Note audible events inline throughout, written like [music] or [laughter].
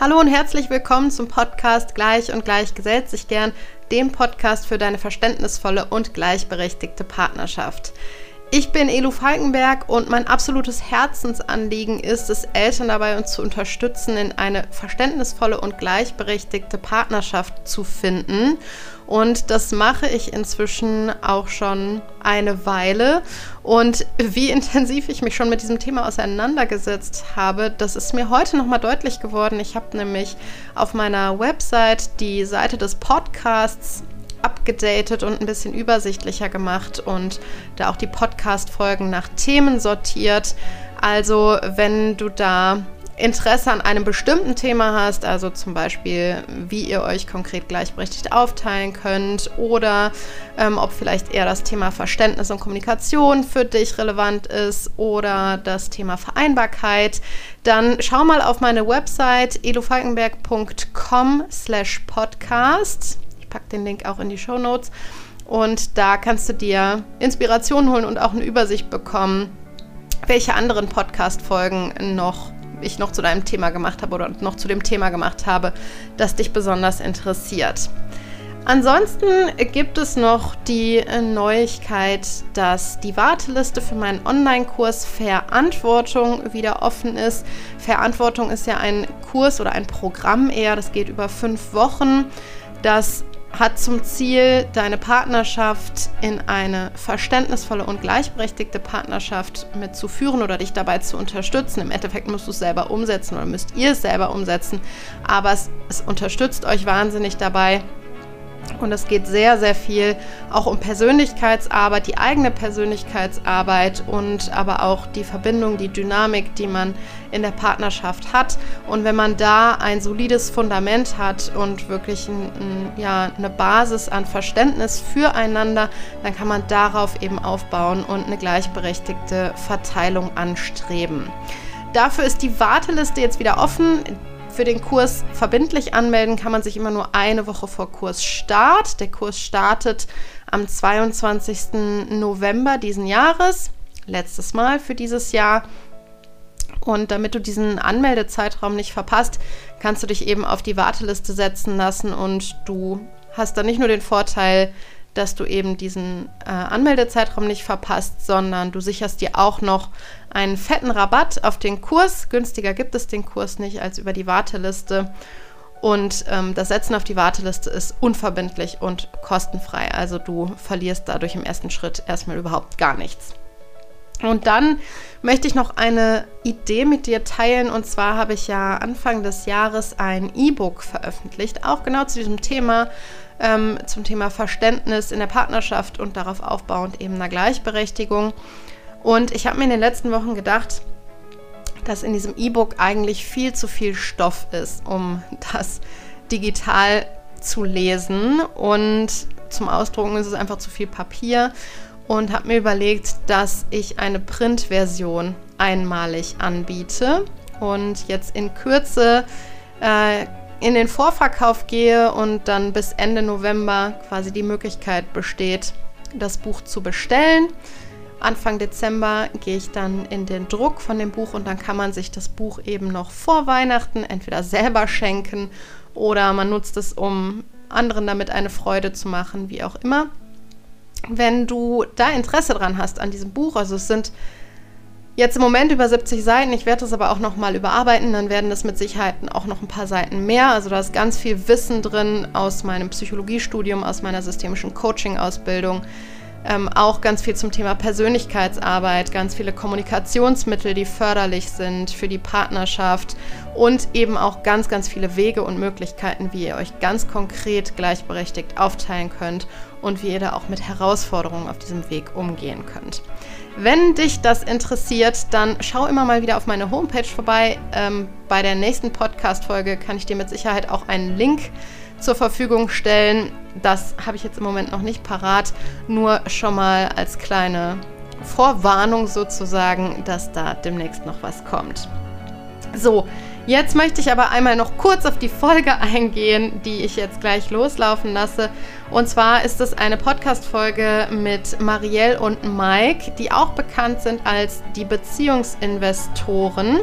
Hallo und herzlich willkommen zum Podcast Gleich und Gleich gesellt sich gern, dem Podcast für deine verständnisvolle und gleichberechtigte Partnerschaft. Ich bin Elu Falkenberg und mein absolutes Herzensanliegen ist es, Eltern dabei uns zu unterstützen, in eine verständnisvolle und gleichberechtigte Partnerschaft zu finden. Und das mache ich inzwischen auch schon eine Weile. Und wie intensiv ich mich schon mit diesem Thema auseinandergesetzt habe, das ist mir heute nochmal deutlich geworden. Ich habe nämlich auf meiner Website die Seite des Podcasts abgedatet und ein bisschen übersichtlicher gemacht und da auch die Podcast-Folgen nach Themen sortiert. Also, wenn du da Interesse an einem bestimmten Thema hast, also zum Beispiel, wie ihr euch konkret gleichberechtigt aufteilen könnt oder ähm, ob vielleicht eher das Thema Verständnis und Kommunikation für dich relevant ist oder das Thema Vereinbarkeit, dann schau mal auf meine Website elofalkenberg.com slash podcast packe den Link auch in die Show Notes. Und da kannst du dir Inspiration holen und auch eine Übersicht bekommen, welche anderen Podcast-Folgen noch ich noch zu deinem Thema gemacht habe oder noch zu dem Thema gemacht habe, das dich besonders interessiert. Ansonsten gibt es noch die Neuigkeit, dass die Warteliste für meinen Online-Kurs Verantwortung wieder offen ist. Verantwortung ist ja ein Kurs oder ein Programm eher, das geht über fünf Wochen, das hat zum Ziel, deine Partnerschaft in eine verständnisvolle und gleichberechtigte Partnerschaft mitzuführen oder dich dabei zu unterstützen. Im Endeffekt musst du es selber umsetzen oder müsst ihr es selber umsetzen, aber es, es unterstützt euch wahnsinnig dabei, und es geht sehr, sehr viel auch um Persönlichkeitsarbeit, die eigene Persönlichkeitsarbeit und aber auch die Verbindung, die Dynamik, die man in der Partnerschaft hat. Und wenn man da ein solides Fundament hat und wirklich ein, ein, ja, eine Basis an Verständnis füreinander, dann kann man darauf eben aufbauen und eine gleichberechtigte Verteilung anstreben. Dafür ist die Warteliste jetzt wieder offen. Für den Kurs verbindlich anmelden kann man sich immer nur eine Woche vor Kursstart. Der Kurs startet am 22. November diesen Jahres, letztes Mal für dieses Jahr. Und damit du diesen Anmeldezeitraum nicht verpasst, kannst du dich eben auf die Warteliste setzen lassen und du hast dann nicht nur den Vorteil, dass du eben diesen äh, Anmeldezeitraum nicht verpasst, sondern du sicherst dir auch noch einen fetten Rabatt auf den Kurs. Günstiger gibt es den Kurs nicht als über die Warteliste. Und ähm, das Setzen auf die Warteliste ist unverbindlich und kostenfrei. Also du verlierst dadurch im ersten Schritt erstmal überhaupt gar nichts. Und dann möchte ich noch eine Idee mit dir teilen. Und zwar habe ich ja Anfang des Jahres ein E-Book veröffentlicht, auch genau zu diesem Thema, ähm, zum Thema Verständnis in der Partnerschaft und darauf aufbauend eben einer Gleichberechtigung. Und ich habe mir in den letzten Wochen gedacht, dass in diesem E-Book eigentlich viel zu viel Stoff ist, um [laughs] das digital zu lesen. Und zum Ausdrucken ist es einfach zu viel Papier und habe mir überlegt, dass ich eine Printversion einmalig anbiete und jetzt in Kürze äh, in den Vorverkauf gehe und dann bis Ende November quasi die Möglichkeit besteht, das Buch zu bestellen. Anfang Dezember gehe ich dann in den Druck von dem Buch und dann kann man sich das Buch eben noch vor Weihnachten entweder selber schenken oder man nutzt es, um anderen damit eine Freude zu machen, wie auch immer. Wenn du da Interesse dran hast an diesem Buch, also es sind Jetzt im Moment über 70 Seiten. Ich werde das aber auch nochmal überarbeiten. Dann werden das mit Sicherheit auch noch ein paar Seiten mehr. Also da ist ganz viel Wissen drin aus meinem Psychologiestudium, aus meiner systemischen Coaching-Ausbildung. Ähm, auch ganz viel zum Thema Persönlichkeitsarbeit, ganz viele Kommunikationsmittel, die förderlich sind für die Partnerschaft und eben auch ganz, ganz viele Wege und Möglichkeiten, wie ihr euch ganz konkret gleichberechtigt aufteilen könnt und wie ihr da auch mit Herausforderungen auf diesem Weg umgehen könnt. Wenn dich das interessiert, dann schau immer mal wieder auf meine Homepage vorbei. Ähm, bei der nächsten Podcast-Folge kann ich dir mit Sicherheit auch einen Link zur Verfügung stellen. Das habe ich jetzt im Moment noch nicht parat, nur schon mal als kleine Vorwarnung sozusagen, dass da demnächst noch was kommt. So, Jetzt möchte ich aber einmal noch kurz auf die Folge eingehen, die ich jetzt gleich loslaufen lasse. Und zwar ist es eine Podcast-Folge mit Marielle und Mike, die auch bekannt sind als die Beziehungsinvestoren.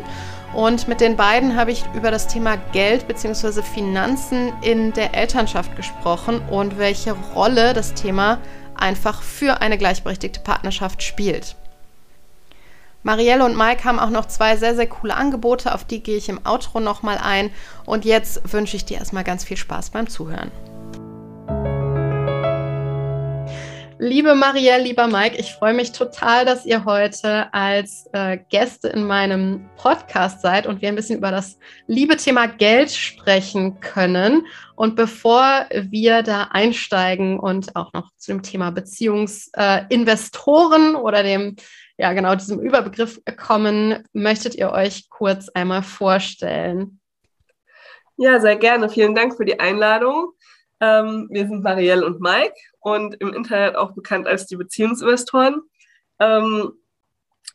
Und mit den beiden habe ich über das Thema Geld bzw. Finanzen in der Elternschaft gesprochen und welche Rolle das Thema einfach für eine gleichberechtigte Partnerschaft spielt. Marielle und Mike haben auch noch zwei sehr, sehr coole Angebote, auf die gehe ich im Outro nochmal ein. Und jetzt wünsche ich dir erstmal ganz viel Spaß beim Zuhören. Liebe Marielle, lieber Mike, ich freue mich total, dass ihr heute als äh, Gäste in meinem Podcast seid und wir ein bisschen über das liebe Thema Geld sprechen können. Und bevor wir da einsteigen und auch noch zu dem Thema Beziehungsinvestoren äh, oder dem ja, genau diesem Überbegriff kommen, möchtet ihr euch kurz einmal vorstellen? Ja, sehr gerne. Vielen Dank für die Einladung. Ähm, wir sind Marielle und Mike und im Internet auch bekannt als die Beziehungsinvestoren. Ähm,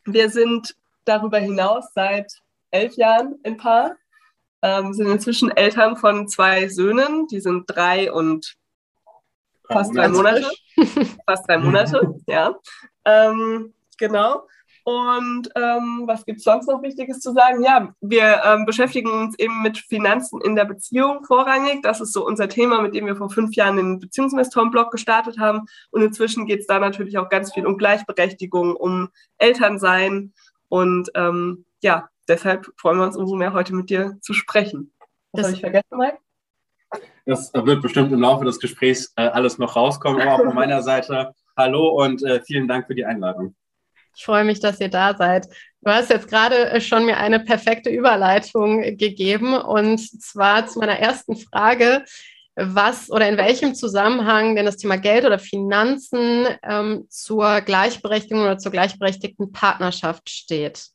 wir sind darüber hinaus seit elf Jahren ein Paar, ähm, sind inzwischen Eltern von zwei Söhnen, die sind drei und fast drei Monate. [laughs] fast drei Monate, ja. Ähm, genau. Und ähm, was gibt es sonst noch Wichtiges zu sagen? Ja, wir ähm, beschäftigen uns eben mit Finanzen in der Beziehung vorrangig. Das ist so unser Thema, mit dem wir vor fünf Jahren den Beziehungsinvestoren-Blog gestartet haben. Und inzwischen geht es da natürlich auch ganz viel um Gleichberechtigung, um Elternsein. Und ähm, ja, deshalb freuen wir uns umso mehr, heute mit dir zu sprechen. Was habe ich vergessen, Mike? Das wird bestimmt im Laufe des Gesprächs äh, alles noch rauskommen. Aber auch von meiner Seite hallo und äh, vielen Dank für die Einladung. Ich freue mich, dass ihr da seid. Du hast jetzt gerade äh, schon mir eine perfekte Überleitung gegeben und zwar zu meiner ersten Frage. Was oder in welchem Zusammenhang denn das Thema Geld oder Finanzen ähm, zur Gleichberechtigung oder zur gleichberechtigten Partnerschaft steht?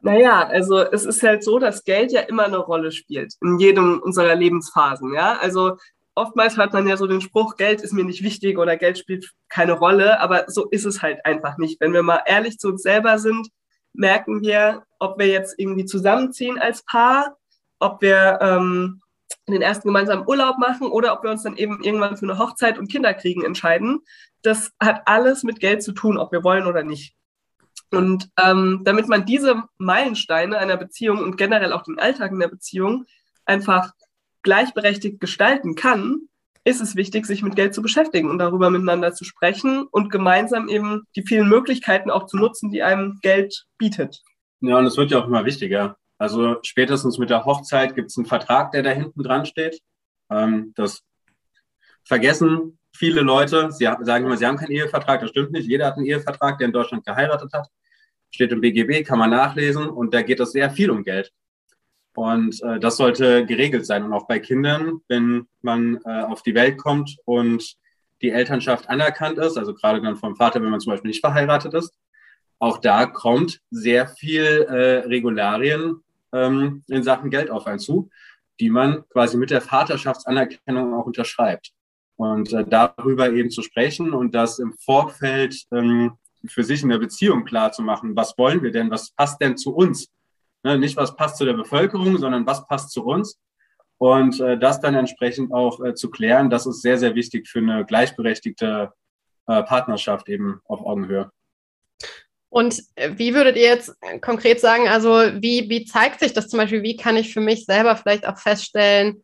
Naja, also es ist halt so, dass Geld ja immer eine Rolle spielt in jedem unserer Lebensphasen. Ja, also oftmals hört man ja so den Spruch, Geld ist mir nicht wichtig oder Geld spielt keine Rolle, aber so ist es halt einfach nicht. Wenn wir mal ehrlich zu uns selber sind, merken wir, ob wir jetzt irgendwie zusammenziehen als Paar, ob wir ähm, den ersten gemeinsamen Urlaub machen oder ob wir uns dann eben irgendwann für eine Hochzeit und Kinder kriegen entscheiden. Das hat alles mit Geld zu tun, ob wir wollen oder nicht. Und ähm, damit man diese Meilensteine einer Beziehung und generell auch den Alltag in der Beziehung einfach gleichberechtigt gestalten kann, ist es wichtig, sich mit Geld zu beschäftigen und darüber miteinander zu sprechen und gemeinsam eben die vielen Möglichkeiten auch zu nutzen, die einem Geld bietet. Ja, und es wird ja auch immer wichtiger. Also spätestens mit der Hochzeit gibt es einen Vertrag, der da hinten dran steht. Ähm, das vergessen viele Leute. Sie sagen immer, sie haben keinen Ehevertrag. Das stimmt nicht. Jeder hat einen Ehevertrag, der in Deutschland geheiratet hat. Steht im BGB, kann man nachlesen. Und da geht es sehr viel um Geld. Und äh, das sollte geregelt sein. Und auch bei Kindern, wenn man äh, auf die Welt kommt und die Elternschaft anerkannt ist, also gerade dann vom Vater, wenn man zum Beispiel nicht verheiratet ist, auch da kommt sehr viel äh, Regularien ähm, in Sachen Geld auf einen zu, die man quasi mit der Vaterschaftsanerkennung auch unterschreibt. Und äh, darüber eben zu sprechen und das im Vorfeld ähm, für sich in der Beziehung klar zu machen, was wollen wir denn, was passt denn zu uns? Ne, nicht, was passt zu der Bevölkerung, sondern was passt zu uns. Und äh, das dann entsprechend auch äh, zu klären, das ist sehr, sehr wichtig für eine gleichberechtigte äh, Partnerschaft eben auf Augenhöhe. Und äh, wie würdet ihr jetzt konkret sagen, also wie, wie zeigt sich das zum Beispiel, wie kann ich für mich selber vielleicht auch feststellen,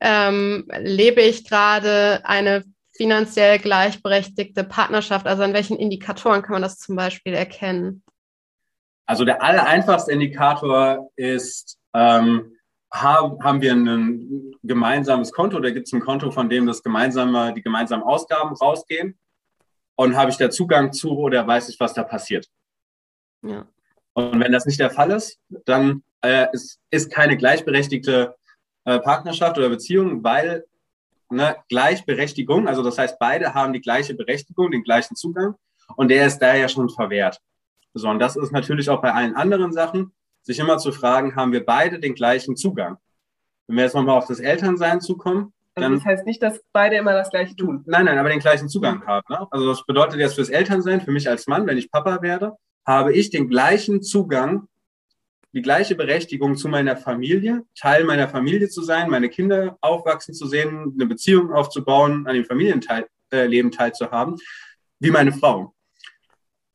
ähm, lebe ich gerade eine finanziell gleichberechtigte Partnerschaft? Also an welchen Indikatoren kann man das zum Beispiel erkennen? Also der aller einfachste Indikator ist, ähm, haben, haben wir ein gemeinsames Konto, da gibt es ein Konto, von dem das gemeinsame, die gemeinsamen Ausgaben rausgehen. Und habe ich da Zugang zu oder weiß ich, was da passiert? Ja. Und wenn das nicht der Fall ist, dann äh, ist, ist keine gleichberechtigte äh, Partnerschaft oder Beziehung, weil ne, Gleichberechtigung, also das heißt, beide haben die gleiche Berechtigung, den gleichen Zugang und der ist da ja schon verwehrt. So, und das ist natürlich auch bei allen anderen Sachen, sich immer zu fragen, haben wir beide den gleichen Zugang? Wenn wir jetzt nochmal auf das Elternsein zukommen, also dann, das heißt nicht, dass beide immer das Gleiche tun. Nein, nein, aber den gleichen Zugang haben. Ne? Also das bedeutet jetzt fürs Elternsein, für mich als Mann, wenn ich Papa werde, habe ich den gleichen Zugang die gleiche Berechtigung zu meiner Familie, Teil meiner Familie zu sein, meine Kinder aufwachsen zu sehen, eine Beziehung aufzubauen, an dem Familienleben äh, teilzuhaben, wie meine Frau.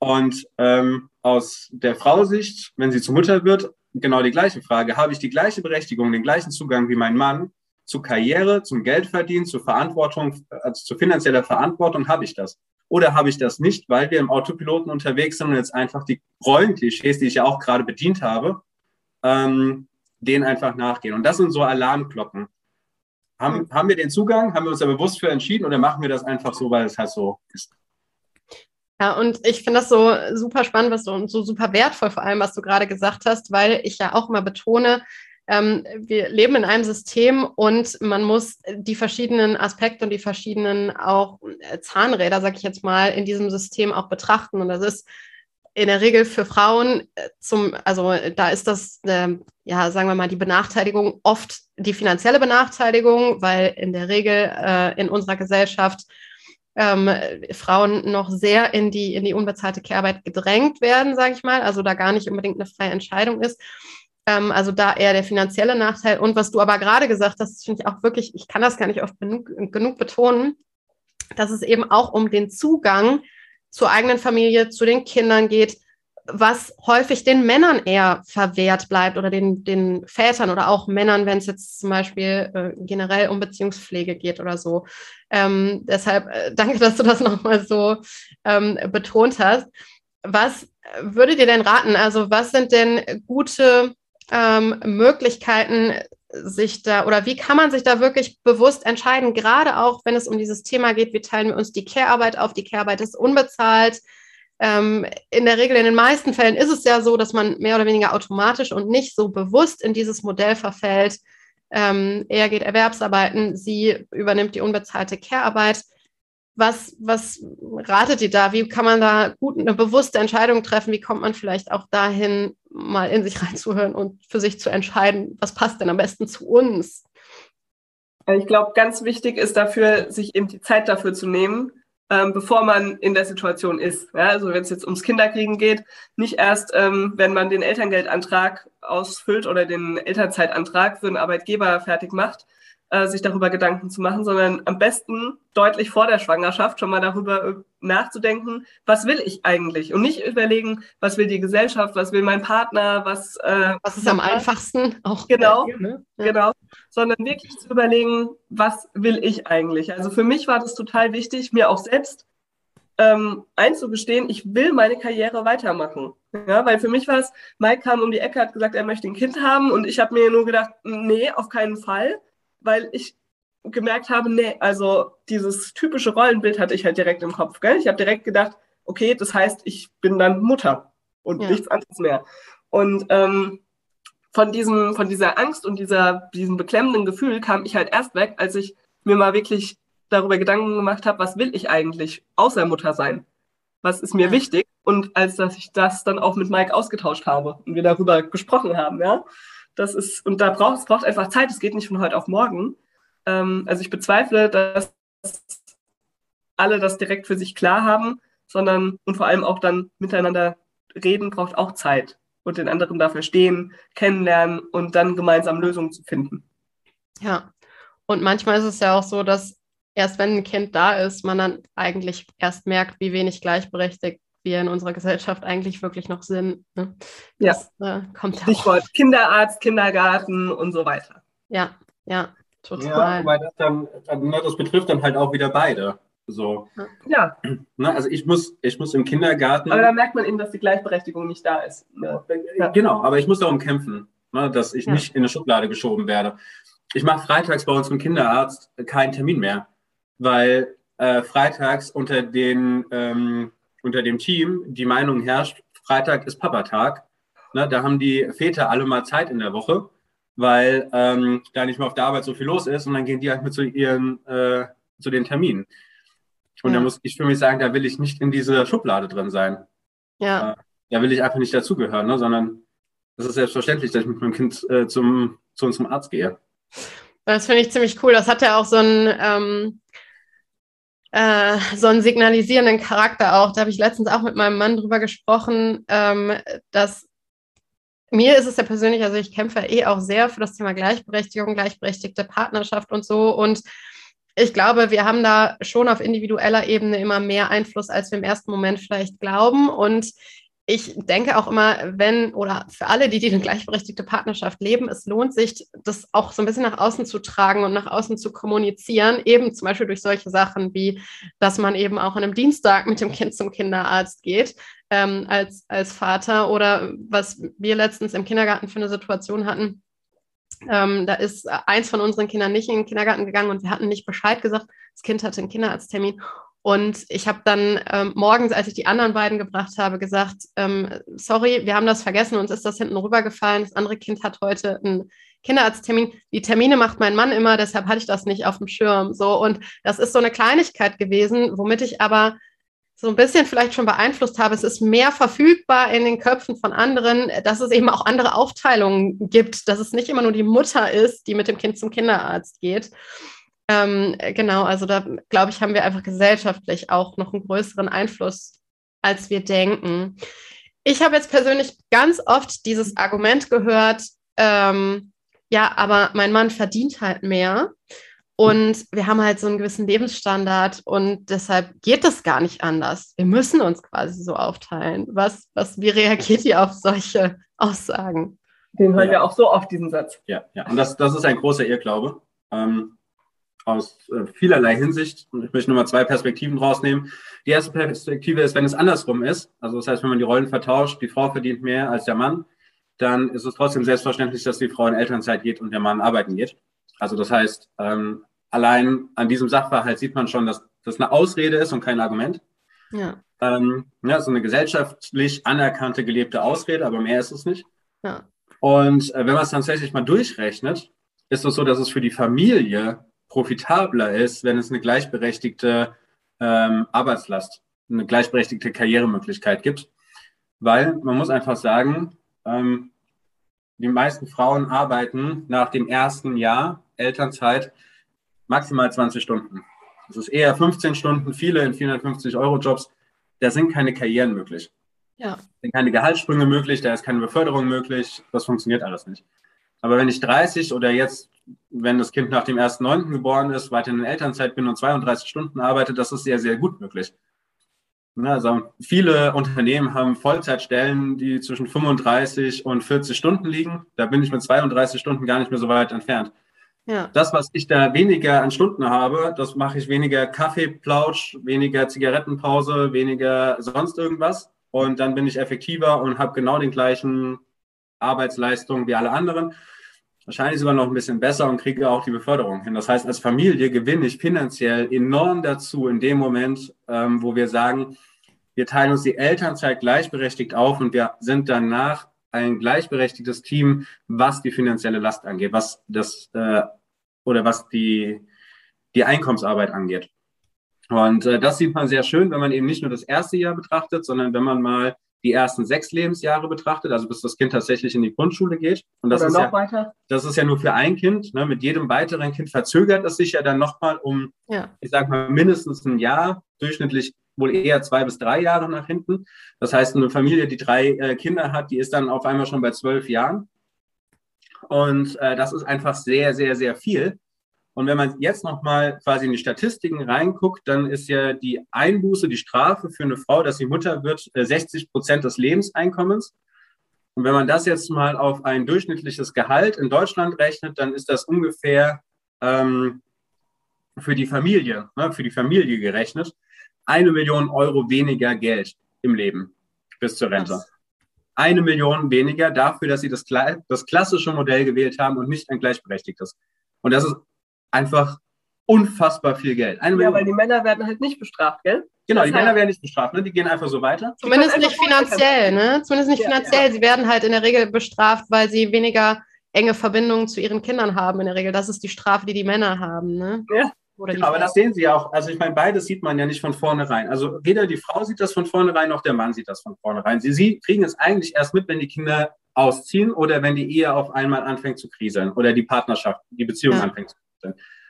Und ähm, aus der Frau-Sicht, wenn sie zur Mutter wird, genau die gleiche Frage. Habe ich die gleiche Berechtigung, den gleichen Zugang wie mein Mann zu Karriere, zum Geldverdienen, zur Verantwortung, also zu finanzieller Verantwortung? Habe ich das? Oder habe ich das nicht, weil wir im Autopiloten unterwegs sind und jetzt einfach die Rollenklischees, die ich ja auch gerade bedient habe, ähm, denen einfach nachgehen? Und das sind so Alarmglocken. Haben, haben wir den Zugang? Haben wir uns da bewusst für entschieden oder machen wir das einfach so, weil es halt so ist? Ja, und ich finde das so super spannend, was du und so super wertvoll vor allem, was du gerade gesagt hast, weil ich ja auch immer betone, ähm, wir leben in einem System und man muss die verschiedenen Aspekte und die verschiedenen auch äh, Zahnräder, sag ich jetzt mal, in diesem System auch betrachten. Und das ist in der Regel für Frauen äh, zum, also da ist das, äh, ja, sagen wir mal, die Benachteiligung oft die finanzielle Benachteiligung, weil in der Regel äh, in unserer Gesellschaft ähm, Frauen noch sehr in die, in die unbezahlte Kehrarbeit gedrängt werden, sage ich mal, also da gar nicht unbedingt eine freie Entscheidung ist. Ähm, also da eher der finanzielle Nachteil. Und was du aber gerade gesagt hast, finde ich auch wirklich, ich kann das gar nicht oft genug, genug betonen, dass es eben auch um den Zugang zur eigenen Familie, zu den Kindern geht, was häufig den Männern eher verwehrt bleibt oder den, den Vätern oder auch Männern, wenn es jetzt zum Beispiel äh, generell um Beziehungspflege geht oder so. Ähm, deshalb äh, danke, dass du das nochmal so ähm, betont hast. Was würdet ihr denn raten? Also was sind denn gute ähm, Möglichkeiten, sich da oder wie kann man sich da wirklich bewusst entscheiden, gerade auch wenn es um dieses Thema geht, wie teilen wir uns die Care-Arbeit auf, die Care-Arbeit ist unbezahlt, ähm, in der Regel, in den meisten Fällen ist es ja so, dass man mehr oder weniger automatisch und nicht so bewusst in dieses Modell verfällt. Ähm, er geht Erwerbsarbeiten, sie übernimmt die unbezahlte Care-Arbeit. Was, was ratet ihr da? Wie kann man da gut eine bewusste Entscheidung treffen? Wie kommt man vielleicht auch dahin, mal in sich reinzuhören und für sich zu entscheiden, was passt denn am besten zu uns? Ich glaube, ganz wichtig ist dafür, sich eben die Zeit dafür zu nehmen, ähm, bevor man in der Situation ist. Ja, also wenn es jetzt ums Kinderkriegen geht, nicht erst, ähm, wenn man den Elterngeldantrag ausfüllt oder den Elternzeitantrag für einen Arbeitgeber fertig macht, äh, sich darüber Gedanken zu machen, sondern am besten deutlich vor der Schwangerschaft schon mal darüber äh, nachzudenken, was will ich eigentlich? Und nicht überlegen, was will die Gesellschaft, was will mein Partner, was. Äh, was ist am einfachsten auch. Genau, hier, ne? ja. genau. Sondern wirklich zu überlegen, was will ich eigentlich? Also für mich war das total wichtig, mir auch selbst ähm, einzugestehen, ich will meine Karriere weitermachen. Ja, weil für mich war es, Mike kam um die Ecke, hat gesagt, er möchte ein Kind haben und ich habe mir nur gedacht, nee, auf keinen Fall weil ich gemerkt habe, nee, also dieses typische Rollenbild hatte ich halt direkt im Kopf. Gell? Ich habe direkt gedacht, okay, das heißt, ich bin dann Mutter und ja. nichts anderes mehr. Und ähm, von, diesem, von dieser Angst und dieser, diesem beklemmenden Gefühl kam ich halt erst weg, als ich mir mal wirklich darüber Gedanken gemacht habe, was will ich eigentlich außer Mutter sein? Was ist mir ja. wichtig? Und als dass ich das dann auch mit Mike ausgetauscht habe und wir darüber gesprochen haben, ja. Das ist, und da braucht es braucht einfach Zeit, es geht nicht von heute auf morgen. Ähm, also ich bezweifle, dass alle das direkt für sich klar haben, sondern und vor allem auch dann miteinander reden braucht auch Zeit und den anderen da verstehen, kennenlernen und dann gemeinsam Lösungen zu finden. Ja, und manchmal ist es ja auch so, dass erst wenn ein Kind da ist, man dann eigentlich erst merkt, wie wenig gleichberechtigt wir in unserer Gesellschaft eigentlich wirklich noch sind. Ne? Das, ja. Äh, kommt Stichwort auch. Kinderarzt, Kindergarten und so weiter. Ja, ja, total. Ja, weil das, dann, ne, das betrifft dann halt auch wieder beide. So. Ja. Ne, also ich muss, ich muss im Kindergarten. Aber da merkt man eben, dass die Gleichberechtigung nicht da ist. Ne? Ja. Genau, aber ich muss darum kämpfen, ne, dass ich ja. nicht in eine Schublade geschoben werde. Ich mache freitags bei uns im Kinderarzt keinen Termin mehr, weil äh, freitags unter den ähm, unter dem Team die Meinung herrscht, Freitag ist Papatag. Ne, da haben die Väter alle mal Zeit in der Woche, weil ähm, da nicht mehr auf der Arbeit so viel los ist und dann gehen die halt mit zu ihren äh, zu den Terminen. Und ja. da muss ich für mich sagen, da will ich nicht in diese Schublade drin sein. Ja. Äh, da will ich einfach nicht dazugehören, ne, sondern es ist selbstverständlich, dass ich mit meinem Kind äh, zum, zu unserem Arzt gehe. Das finde ich ziemlich cool. Das hat ja auch so ein, ähm, äh, so einen signalisierenden Charakter auch. Da habe ich letztens auch mit meinem Mann drüber gesprochen, ähm, dass mir ist es ja persönlich, also ich kämpfe eh auch sehr für das Thema Gleichberechtigung, gleichberechtigte Partnerschaft und so. Und ich glaube, wir haben da schon auf individueller Ebene immer mehr Einfluss, als wir im ersten Moment vielleicht glauben. Und ich denke auch immer, wenn oder für alle, die, die eine gleichberechtigte Partnerschaft leben, es lohnt sich, das auch so ein bisschen nach außen zu tragen und nach außen zu kommunizieren, eben zum Beispiel durch solche Sachen wie, dass man eben auch an einem Dienstag mit dem Kind zum Kinderarzt geht ähm, als, als Vater oder was wir letztens im Kindergarten für eine Situation hatten. Ähm, da ist eins von unseren Kindern nicht in den Kindergarten gegangen und wir hatten nicht Bescheid gesagt. Das Kind hatte einen Kinderarzttermin und ich habe dann ähm, morgens, als ich die anderen beiden gebracht habe, gesagt, ähm, sorry, wir haben das vergessen, uns ist das hinten rübergefallen. Das andere Kind hat heute einen Kinderarzttermin. Die Termine macht mein Mann immer, deshalb hatte ich das nicht auf dem Schirm. So, und das ist so eine Kleinigkeit gewesen, womit ich aber so ein bisschen vielleicht schon beeinflusst habe. Es ist mehr verfügbar in den Köpfen von anderen, dass es eben auch andere Aufteilungen gibt, dass es nicht immer nur die Mutter ist, die mit dem Kind zum Kinderarzt geht. Ähm, genau, also da glaube ich, haben wir einfach gesellschaftlich auch noch einen größeren Einfluss, als wir denken. Ich habe jetzt persönlich ganz oft dieses Argument gehört, ähm, ja, aber mein Mann verdient halt mehr und wir haben halt so einen gewissen Lebensstandard und deshalb geht das gar nicht anders. Wir müssen uns quasi so aufteilen. Was, was, wie reagiert ihr auf solche Aussagen? Den hören ja. wir auch so oft, diesen Satz. Ja, ja. und das, das ist ein großer Irrglaube. Ähm, aus äh, vielerlei Hinsicht. Und ich möchte nur mal zwei Perspektiven rausnehmen. Die erste Perspektive ist, wenn es andersrum ist, also das heißt, wenn man die Rollen vertauscht, die Frau verdient mehr als der Mann, dann ist es trotzdem selbstverständlich, dass die Frau in Elternzeit geht und der Mann arbeiten geht. Also das heißt, ähm, allein an diesem Sachverhalt sieht man schon, dass das eine Ausrede ist und kein Argument. Ja. Ähm, ja, so eine gesellschaftlich anerkannte, gelebte Ausrede, aber mehr ist es nicht. Ja. Und äh, wenn man es tatsächlich mal durchrechnet, ist es so, dass es für die Familie profitabler ist, wenn es eine gleichberechtigte ähm, Arbeitslast, eine gleichberechtigte Karrieremöglichkeit gibt. Weil man muss einfach sagen, ähm, die meisten Frauen arbeiten nach dem ersten Jahr Elternzeit maximal 20 Stunden. Das ist eher 15 Stunden, viele in 450 Euro Jobs. Da sind keine Karrieren möglich. Ja. Da sind keine Gehaltssprünge möglich, da ist keine Beförderung möglich. Das funktioniert alles nicht. Aber wenn ich 30 oder jetzt wenn das Kind nach dem 1.9. geboren ist, weiter in Elternzeit bin und 32 Stunden arbeite, das ist sehr, sehr gut möglich. Also viele Unternehmen haben Vollzeitstellen, die zwischen 35 und 40 Stunden liegen. Da bin ich mit 32 Stunden gar nicht mehr so weit entfernt. Ja. Das, was ich da weniger an Stunden habe, das mache ich weniger Kaffeeplausch, weniger Zigarettenpause, weniger sonst irgendwas. Und dann bin ich effektiver und habe genau den gleichen Arbeitsleistungen wie alle anderen wahrscheinlich sogar noch ein bisschen besser und kriege auch die Beförderung hin. Das heißt, als Familie gewinne ich finanziell enorm dazu in dem Moment, ähm, wo wir sagen, wir teilen uns die Elternzeit gleichberechtigt auf und wir sind danach ein gleichberechtigtes Team, was die finanzielle Last angeht, was das äh, oder was die, die Einkommensarbeit angeht. Und äh, das sieht man sehr schön, wenn man eben nicht nur das erste Jahr betrachtet, sondern wenn man mal die ersten sechs Lebensjahre betrachtet, also bis das Kind tatsächlich in die Grundschule geht. Und das, ist ja, weiter. das ist ja nur für ein Kind. Ne? Mit jedem weiteren Kind verzögert es sich ja dann nochmal um, ja. ich sage mal, mindestens ein Jahr, durchschnittlich wohl eher zwei bis drei Jahre nach hinten. Das heißt, eine Familie, die drei äh, Kinder hat, die ist dann auf einmal schon bei zwölf Jahren. Und äh, das ist einfach sehr, sehr, sehr viel. Und wenn man jetzt nochmal quasi in die Statistiken reinguckt, dann ist ja die Einbuße, die Strafe für eine Frau, dass sie Mutter wird, 60 äh, Prozent des Lebenseinkommens. Und wenn man das jetzt mal auf ein durchschnittliches Gehalt in Deutschland rechnet, dann ist das ungefähr ähm, für die Familie, ne, für die Familie gerechnet, eine Million Euro weniger Geld im Leben bis zur Rente. Eine Million weniger dafür, dass sie das, das klassische Modell gewählt haben und nicht ein gleichberechtigtes. Und das ist einfach unfassbar viel Geld. Eine ja, Million. weil die Männer werden halt nicht bestraft, gell? Genau, das die Männer werden nicht bestraft, ne? die gehen einfach so weiter. Zumindest nicht finanziell, ne? Zumindest nicht ja, finanziell. Ja. Sie werden halt in der Regel bestraft, weil sie weniger enge Verbindungen zu ihren Kindern haben in der Regel. Das ist die Strafe, die die Männer haben, ne? Ja. Genau, aber das sehen Sie ja auch. Also ich meine, beides sieht man ja nicht von vornherein. Also weder die Frau sieht das von vornherein, noch der Mann sieht das von vornherein. Sie, sie kriegen es eigentlich erst mit, wenn die Kinder ausziehen oder wenn die Ehe auf einmal anfängt zu kriseln oder die Partnerschaft, die Beziehung ja. anfängt zu kriseln.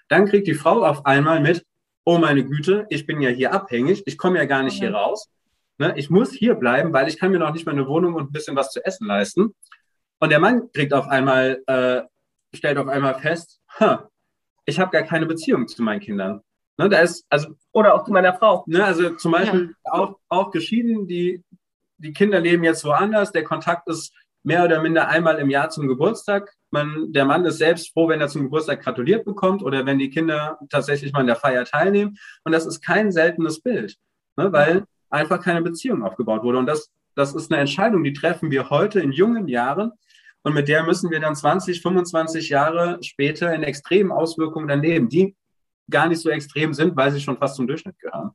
Dann kriegt die Frau auf einmal mit, oh meine Güte, ich bin ja hier abhängig, ich komme ja gar nicht mhm. hier raus. Ne? Ich muss hier bleiben, weil ich kann mir noch nicht mal eine Wohnung und ein bisschen was zu essen leisten. Und der Mann kriegt auf einmal, äh, stellt auf einmal fest, ich habe gar keine Beziehung zu meinen Kindern. Ne, da ist, also, Oder auch zu meiner Frau. Ne, also zum Beispiel ja. auch, auch geschieden, die, die Kinder leben jetzt woanders, der Kontakt ist mehr oder minder einmal im Jahr zum Geburtstag. Man, der Mann ist selbst froh, wenn er zum Geburtstag gratuliert bekommt oder wenn die Kinder tatsächlich mal an der Feier teilnehmen. Und das ist kein seltenes Bild, ne, weil einfach keine Beziehung aufgebaut wurde. Und das, das ist eine Entscheidung, die treffen wir heute in jungen Jahren. Und mit der müssen wir dann 20, 25 Jahre später in extremen Auswirkungen dann die gar nicht so extrem sind, weil sie schon fast zum Durchschnitt gehören.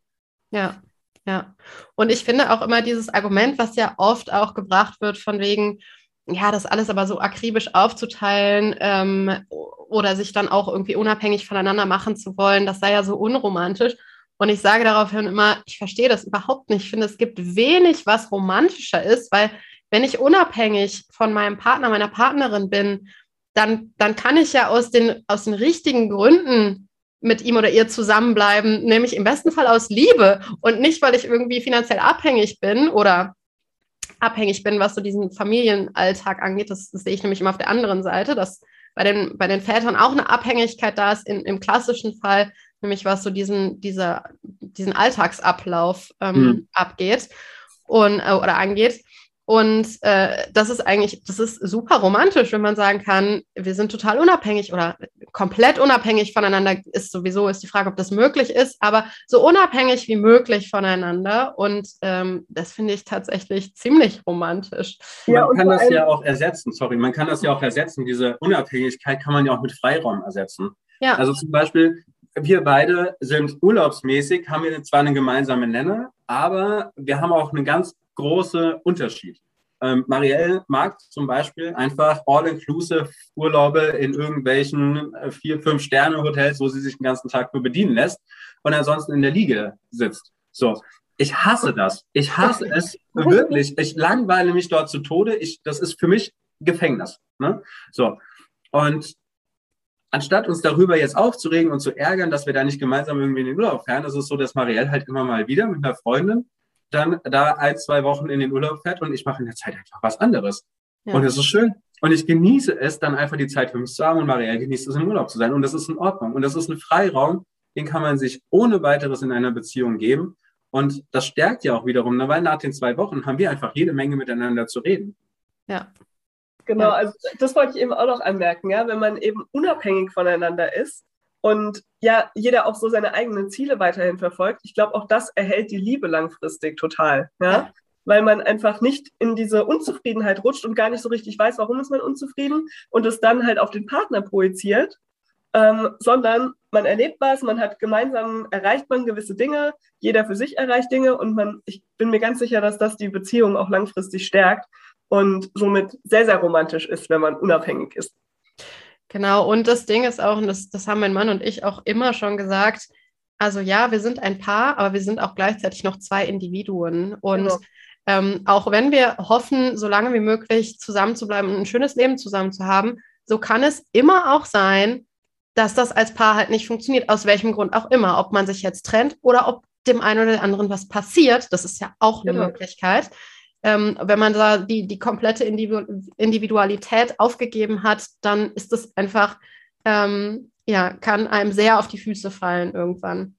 Ja, ja. Und ich finde auch immer dieses Argument, was ja oft auch gebracht wird, von wegen, ja, das alles aber so akribisch aufzuteilen ähm, oder sich dann auch irgendwie unabhängig voneinander machen zu wollen, das sei ja so unromantisch. Und ich sage daraufhin immer, ich verstehe das überhaupt nicht. Ich finde, es gibt wenig, was romantischer ist, weil wenn ich unabhängig von meinem Partner, meiner Partnerin bin, dann, dann kann ich ja aus den, aus den richtigen Gründen mit ihm oder ihr zusammenbleiben, nämlich im besten Fall aus Liebe und nicht, weil ich irgendwie finanziell abhängig bin oder abhängig bin, was so diesen Familienalltag angeht. Das, das sehe ich nämlich immer auf der anderen Seite, dass bei den, bei den Vätern auch eine Abhängigkeit da ist, in, im klassischen Fall, nämlich was so diesen, dieser, diesen Alltagsablauf ähm, mhm. abgeht und, äh, oder angeht. Und äh, das ist eigentlich, das ist super romantisch, wenn man sagen kann, wir sind total unabhängig oder komplett unabhängig voneinander ist sowieso, ist die Frage, ob das möglich ist, aber so unabhängig wie möglich voneinander. Und ähm, das finde ich tatsächlich ziemlich romantisch. Ja, man kann das ja auch ersetzen, sorry, man kann das ja auch ersetzen. Diese Unabhängigkeit kann man ja auch mit Freiraum ersetzen. Ja. Also zum Beispiel, wir beide sind urlaubsmäßig, haben wir zwar einen gemeinsamen Nenner, aber wir haben auch einen ganz große Unterschied. Ähm, Marielle mag zum Beispiel einfach all-inclusive Urlaube in irgendwelchen äh, vier, fünf Sterne Hotels, wo sie sich den ganzen Tag nur bedienen lässt und ansonsten in der Liege sitzt. So. Ich hasse das. Ich hasse es wirklich. Ich langweile mich dort zu Tode. Ich, das ist für mich Gefängnis. Ne? So. Und anstatt uns darüber jetzt aufzuregen und zu ärgern, dass wir da nicht gemeinsam irgendwie in den Urlaub fahren, ist es so, dass Marielle halt immer mal wieder mit einer Freundin dann da ein, zwei Wochen in den Urlaub fährt und ich mache in der Zeit einfach was anderes. Ja. Und es ist schön. Und ich genieße es, dann einfach die Zeit für mich zu haben und Marielle genießt es, im Urlaub zu sein. Und das ist in Ordnung. Und das ist ein Freiraum, den kann man sich ohne weiteres in einer Beziehung geben. Und das stärkt ja auch wiederum, ne? weil nach den zwei Wochen haben wir einfach jede Menge miteinander zu reden. Ja. Genau, also das wollte ich eben auch noch anmerken, ja, wenn man eben unabhängig voneinander ist, und ja, jeder auch so seine eigenen Ziele weiterhin verfolgt. Ich glaube, auch das erhält die Liebe langfristig total, ja? ja? Weil man einfach nicht in diese Unzufriedenheit rutscht und gar nicht so richtig weiß, warum ist man unzufrieden und es dann halt auf den Partner projiziert, ähm, sondern man erlebt was, man hat gemeinsam erreicht man gewisse Dinge, jeder für sich erreicht Dinge und man, ich bin mir ganz sicher, dass das die Beziehung auch langfristig stärkt und somit sehr, sehr romantisch ist, wenn man unabhängig ist. Genau, und das Ding ist auch, und das, das haben mein Mann und ich auch immer schon gesagt, also ja, wir sind ein Paar, aber wir sind auch gleichzeitig noch zwei Individuen. Und genau. ähm, auch wenn wir hoffen, so lange wie möglich zusammen zu bleiben und ein schönes Leben zusammen zu haben, so kann es immer auch sein, dass das als Paar halt nicht funktioniert, aus welchem Grund auch immer. Ob man sich jetzt trennt oder ob dem einen oder anderen was passiert, das ist ja auch eine genau. Möglichkeit ähm, wenn man da die, die komplette Individualität aufgegeben hat, dann ist das einfach, ähm, ja, kann einem sehr auf die Füße fallen irgendwann.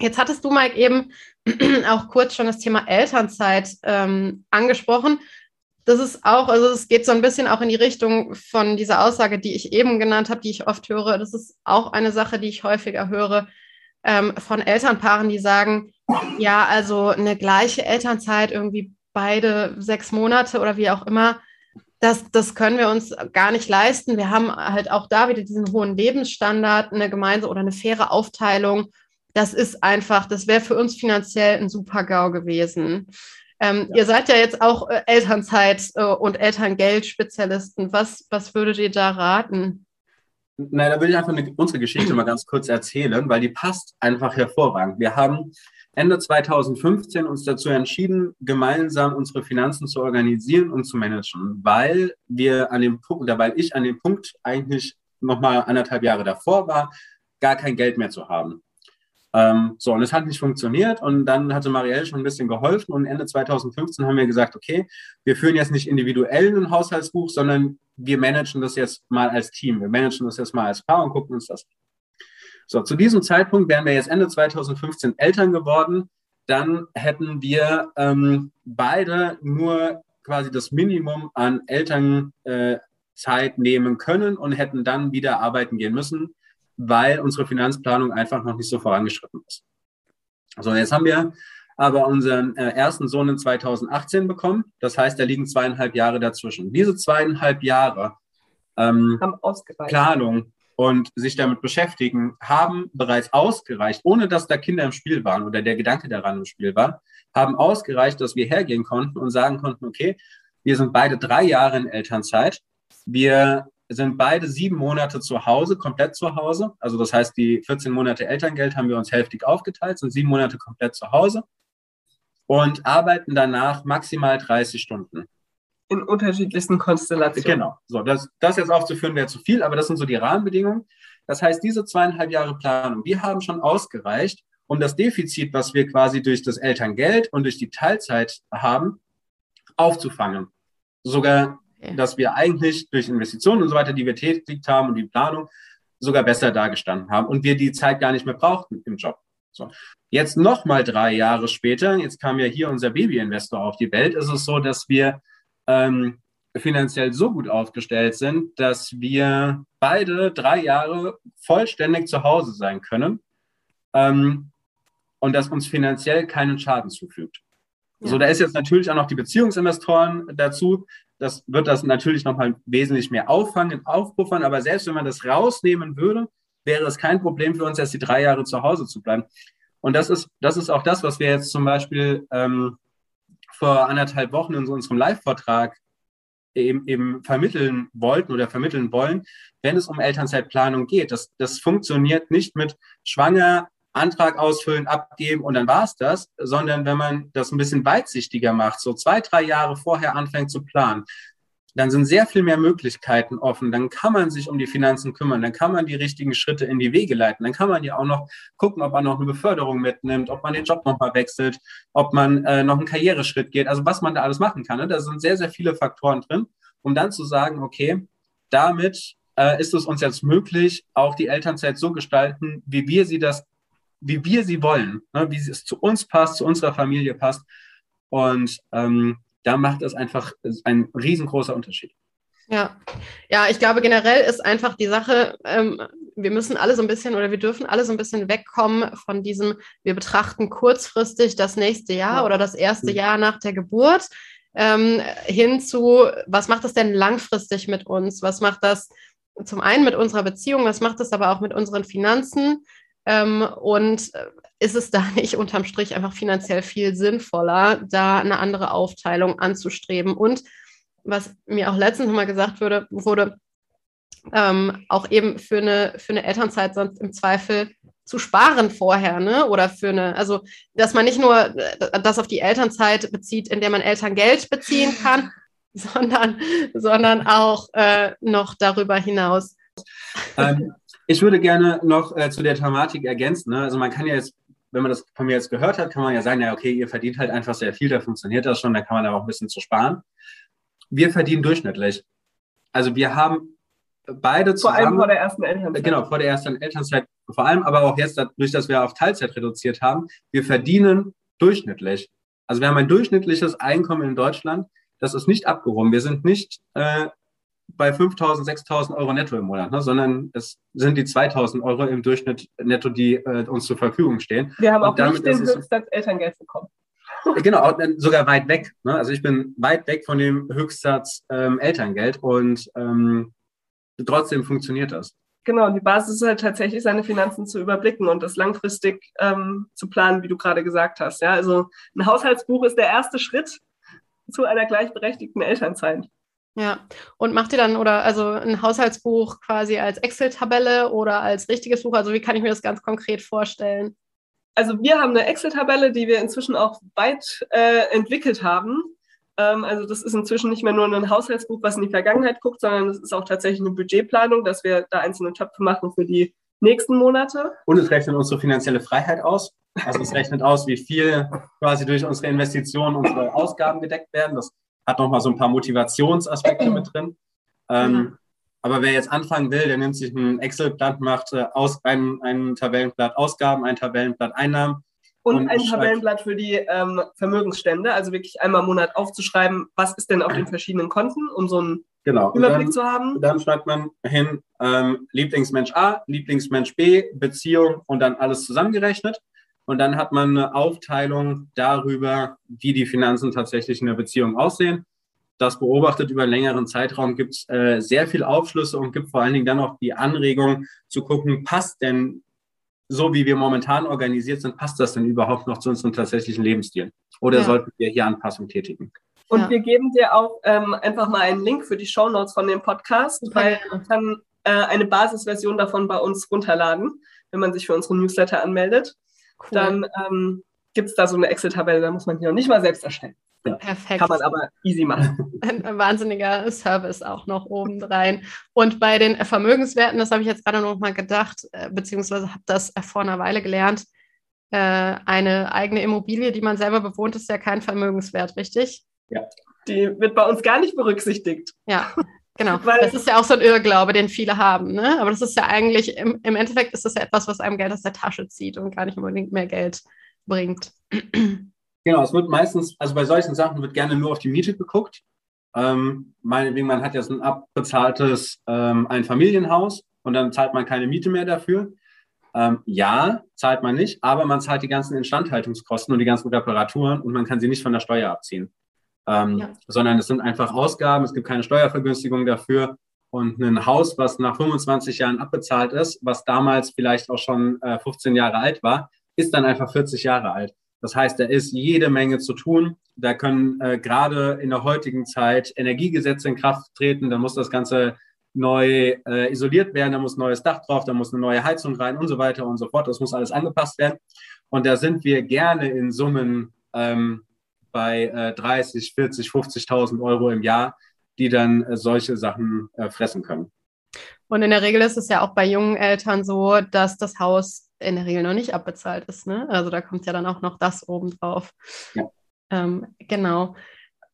Jetzt hattest du, Mike, eben [clears throat] auch kurz schon das Thema Elternzeit ähm, angesprochen. Das ist auch, also es geht so ein bisschen auch in die Richtung von dieser Aussage, die ich eben genannt habe, die ich oft höre. Das ist auch eine Sache, die ich häufiger höre ähm, von Elternpaaren, die sagen, ja, also eine gleiche Elternzeit irgendwie beide sechs Monate oder wie auch immer, das, das können wir uns gar nicht leisten. Wir haben halt auch da wieder diesen hohen Lebensstandard, eine gemeinsame oder eine faire Aufteilung. Das ist einfach, das wäre für uns finanziell ein super GAU gewesen. Ähm, ja. Ihr seid ja jetzt auch äh, Elternzeit äh, und Elterngeld-Spezialisten. Was, was würdet ihr da raten? Nein, da würde ich einfach eine, unsere Geschichte mal ganz kurz erzählen, weil die passt einfach hervorragend. Wir haben Ende 2015 uns dazu entschieden, gemeinsam unsere Finanzen zu organisieren und zu managen, weil wir an dem Punkt, oder weil ich an dem Punkt eigentlich nochmal anderthalb Jahre davor war, gar kein Geld mehr zu haben. Ähm, so, und es hat nicht funktioniert und dann hatte Marielle schon ein bisschen geholfen und Ende 2015 haben wir gesagt, okay, wir führen jetzt nicht individuell ein Haushaltsbuch, sondern wir managen das jetzt mal als Team, wir managen das jetzt mal als Paar und gucken uns das an. So, zu diesem Zeitpunkt wären wir jetzt Ende 2015 Eltern geworden. Dann hätten wir ähm, beide nur quasi das Minimum an Elternzeit äh, nehmen können und hätten dann wieder arbeiten gehen müssen, weil unsere Finanzplanung einfach noch nicht so vorangeschritten ist. So, jetzt haben wir aber unseren äh, ersten Sohn in 2018 bekommen. Das heißt, da liegen zweieinhalb Jahre dazwischen. Diese zweieinhalb Jahre ähm, Planung und sich damit beschäftigen, haben bereits ausgereicht, ohne dass da Kinder im Spiel waren oder der Gedanke daran im Spiel war, haben ausgereicht, dass wir hergehen konnten und sagen konnten, okay, wir sind beide drei Jahre in Elternzeit. Wir sind beide sieben Monate zu Hause, komplett zu Hause. Also das heißt, die 14 Monate Elterngeld haben wir uns hälftig aufgeteilt, sind sieben Monate komplett zu Hause und arbeiten danach maximal 30 Stunden. In unterschiedlichsten Konstellationen. Genau. So, das, das jetzt aufzuführen wäre zu viel, aber das sind so die Rahmenbedingungen. Das heißt, diese zweieinhalb Jahre Planung, die haben schon ausgereicht, um das Defizit, was wir quasi durch das Elterngeld und durch die Teilzeit haben, aufzufangen. Sogar, okay. dass wir eigentlich durch Investitionen und so weiter, die wir tätigt haben und die Planung, sogar besser dargestanden haben und wir die Zeit gar nicht mehr brauchten im Job. So. Jetzt nochmal drei Jahre später, jetzt kam ja hier unser Babyinvestor auf die Welt, ist es so, dass wir ähm, finanziell so gut aufgestellt sind, dass wir beide drei Jahre vollständig zu Hause sein können ähm, und das uns finanziell keinen Schaden zufügt. Ja. So, da ist jetzt natürlich auch noch die Beziehungsinvestoren dazu. Das wird das natürlich nochmal wesentlich mehr auffangen, aufpuffern. Aber selbst wenn man das rausnehmen würde, wäre es kein Problem für uns, erst die drei Jahre zu Hause zu bleiben. Und das ist, das ist auch das, was wir jetzt zum Beispiel ähm, vor anderthalb Wochen in unserem Live-Vortrag eben, eben vermitteln wollten oder vermitteln wollen, wenn es um Elternzeitplanung geht. Das, das funktioniert nicht mit schwanger, Antrag ausfüllen, abgeben und dann war es das, sondern wenn man das ein bisschen weitsichtiger macht, so zwei, drei Jahre vorher anfängt zu planen, dann sind sehr viel mehr Möglichkeiten offen. Dann kann man sich um die Finanzen kümmern. Dann kann man die richtigen Schritte in die Wege leiten. Dann kann man ja auch noch gucken, ob man noch eine Beförderung mitnimmt, ob man den Job nochmal wechselt, ob man äh, noch einen Karriereschritt geht. Also was man da alles machen kann. Ne? Da sind sehr, sehr viele Faktoren drin, um dann zu sagen, okay, damit äh, ist es uns jetzt möglich, auch die Elternzeit so gestalten, wie wir sie das, wie wir sie wollen, ne? wie es zu uns passt, zu unserer Familie passt. Und ähm, da macht es einfach ein riesengroßer Unterschied. Ja, ja, ich glaube generell ist einfach die Sache, ähm, wir müssen alle so ein bisschen oder wir dürfen alle so ein bisschen wegkommen von diesem, wir betrachten kurzfristig das nächste Jahr ja. oder das erste mhm. Jahr nach der Geburt ähm, hin zu, was macht das denn langfristig mit uns? Was macht das zum einen mit unserer Beziehung, was macht das aber auch mit unseren Finanzen? Ähm, und äh, ist es da [laughs] nicht unterm Strich einfach finanziell viel sinnvoller, da eine andere Aufteilung anzustreben? Und was mir auch letztens mal gesagt wurde, wurde, ähm, auch eben für eine, für eine Elternzeit sonst im Zweifel zu sparen vorher, ne? Oder für eine, also dass man nicht nur äh, das auf die Elternzeit bezieht, in der man Elterngeld beziehen [laughs] kann, sondern, sondern auch äh, noch darüber hinaus. Ähm, ich würde gerne noch äh, zu der Thematik ergänzen. Ne? Also man kann ja jetzt, wenn man das von mir jetzt gehört hat, kann man ja sagen, ja, okay, ihr verdient halt einfach sehr viel, da funktioniert das schon, da kann man aber auch ein bisschen zu sparen. Wir verdienen durchschnittlich. Also wir haben beide zusammen. Vor allem vor der ersten Elternzeit. Genau, vor der ersten Elternzeit. Vor allem aber auch jetzt dadurch, dass wir auf Teilzeit reduziert haben, wir verdienen durchschnittlich. Also wir haben ein durchschnittliches Einkommen in Deutschland. Das ist nicht abgehoben. Wir sind nicht äh, bei 5.000, 6.000 Euro netto im Monat, ne, sondern es sind die 2.000 Euro im Durchschnitt netto, die äh, uns zur Verfügung stehen. Wir haben auch nicht den Höchstsatz Elterngeld bekommen. [laughs] Genau, sogar weit weg. Ne? Also ich bin weit weg von dem Höchstsatz ähm, Elterngeld und ähm, trotzdem funktioniert das. Genau, die Basis ist halt tatsächlich, seine Finanzen zu überblicken und das langfristig ähm, zu planen, wie du gerade gesagt hast. Ja, also ein Haushaltsbuch ist der erste Schritt zu einer gleichberechtigten Elternzeit. Ja, und macht ihr dann oder also ein Haushaltsbuch quasi als Excel-Tabelle oder als richtiges Buch? Also wie kann ich mir das ganz konkret vorstellen? Also wir haben eine Excel-Tabelle, die wir inzwischen auch weit äh, entwickelt haben. Ähm, also das ist inzwischen nicht mehr nur ein Haushaltsbuch, was in die Vergangenheit guckt, sondern es ist auch tatsächlich eine Budgetplanung, dass wir da einzelne Töpfe machen für die nächsten Monate. Und es rechnet unsere finanzielle Freiheit aus. Also es rechnet aus, wie viel quasi durch unsere Investitionen unsere Ausgaben gedeckt werden. Das hat nochmal so ein paar Motivationsaspekte mit drin. Ähm, mhm. Aber wer jetzt anfangen will, der nimmt sich ein Excel-Blatt, macht äh, aus, ein, ein Tabellenblatt Ausgaben, ein Tabellenblatt Einnahmen. Und, und ein Tabellenblatt für die ähm, Vermögensstände, also wirklich einmal im Monat aufzuschreiben, was ist denn auf den verschiedenen Konten, um so einen genau. Überblick dann, zu haben. Dann schreibt man hin ähm, Lieblingsmensch A, Lieblingsmensch B, Beziehung und dann alles zusammengerechnet. Und dann hat man eine Aufteilung darüber, wie die Finanzen tatsächlich in der Beziehung aussehen. Das beobachtet über einen längeren Zeitraum, gibt es äh, sehr viel Aufschlüsse und gibt vor allen Dingen dann auch die Anregung zu gucken, passt denn so wie wir momentan organisiert sind, passt das denn überhaupt noch zu unserem tatsächlichen Lebensstil? Oder ja. sollten wir hier Anpassungen tätigen? Und ja. wir geben dir auch ähm, einfach mal einen Link für die Show Notes von dem Podcast, okay. weil man kann äh, eine Basisversion davon bei uns runterladen, wenn man sich für unseren Newsletter anmeldet. Cool. Dann ähm, gibt es da so eine Excel-Tabelle, da muss man die noch nicht mal selbst erstellen. Ja. Perfekt. Kann man aber easy machen. Ein wahnsinniger Service auch noch obendrein. Und bei den Vermögenswerten, das habe ich jetzt gerade noch mal gedacht, äh, beziehungsweise habe das vor einer Weile gelernt, äh, eine eigene Immobilie, die man selber bewohnt, ist ja kein Vermögenswert, richtig? Ja. Die wird bei uns gar nicht berücksichtigt. Ja, Genau, Weil, das ist ja auch so ein Irrglaube, den viele haben. Ne? Aber das ist ja eigentlich, im, im Endeffekt ist das ja etwas, was einem Geld aus der Tasche zieht und gar nicht unbedingt mehr Geld bringt. Genau, es wird meistens, also bei solchen Sachen wird gerne nur auf die Miete geguckt. Ähm, meinetwegen, man hat jetzt ein abbezahltes ähm, ein Familienhaus und dann zahlt man keine Miete mehr dafür. Ähm, ja, zahlt man nicht, aber man zahlt die ganzen Instandhaltungskosten und die ganzen Reparaturen und man kann sie nicht von der Steuer abziehen. Ähm, ja. Sondern es sind einfach Ausgaben, es gibt keine Steuervergünstigung dafür. Und ein Haus, was nach 25 Jahren abbezahlt ist, was damals vielleicht auch schon äh, 15 Jahre alt war, ist dann einfach 40 Jahre alt. Das heißt, da ist jede Menge zu tun. Da können äh, gerade in der heutigen Zeit Energiegesetze in Kraft treten. Da muss das Ganze neu äh, isoliert werden. Da muss ein neues Dach drauf, da muss eine neue Heizung rein und so weiter und so fort. Das muss alles angepasst werden. Und da sind wir gerne in Summen ähm, bei äh, 30, 40, 50.000 Euro im Jahr, die dann äh, solche Sachen äh, fressen können. Und in der Regel ist es ja auch bei jungen Eltern so, dass das Haus in der Regel noch nicht abbezahlt ist. Ne? Also da kommt ja dann auch noch das obendrauf. Ja. Ähm, genau.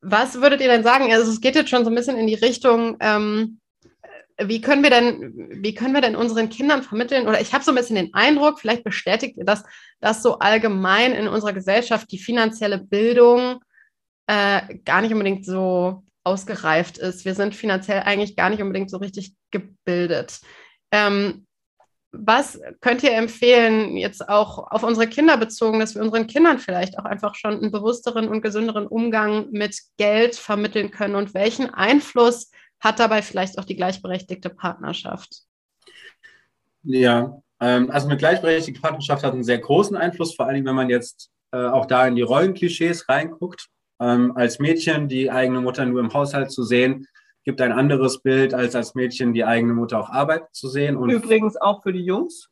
Was würdet ihr denn sagen? Also es geht jetzt schon so ein bisschen in die Richtung, ähm, wie können wir denn, wie können wir denn unseren Kindern vermitteln? Oder ich habe so ein bisschen den Eindruck, vielleicht bestätigt ihr das, dass so allgemein in unserer Gesellschaft die finanzielle Bildung äh, gar nicht unbedingt so ausgereift ist. Wir sind finanziell eigentlich gar nicht unbedingt so richtig gebildet. Ähm, was könnt ihr empfehlen, jetzt auch auf unsere Kinder bezogen, dass wir unseren Kindern vielleicht auch einfach schon einen bewussteren und gesünderen Umgang mit Geld vermitteln können? Und welchen Einfluss hat dabei vielleicht auch die gleichberechtigte Partnerschaft? Ja, ähm, also eine gleichberechtigte Partnerschaft hat einen sehr großen Einfluss, vor allem wenn man jetzt äh, auch da in die Rollenklischees reinguckt. Ähm, als Mädchen die eigene Mutter nur im Haushalt zu sehen, gibt ein anderes Bild, als als Mädchen die eigene Mutter auch arbeiten zu sehen. Und Übrigens auch für die Jungs.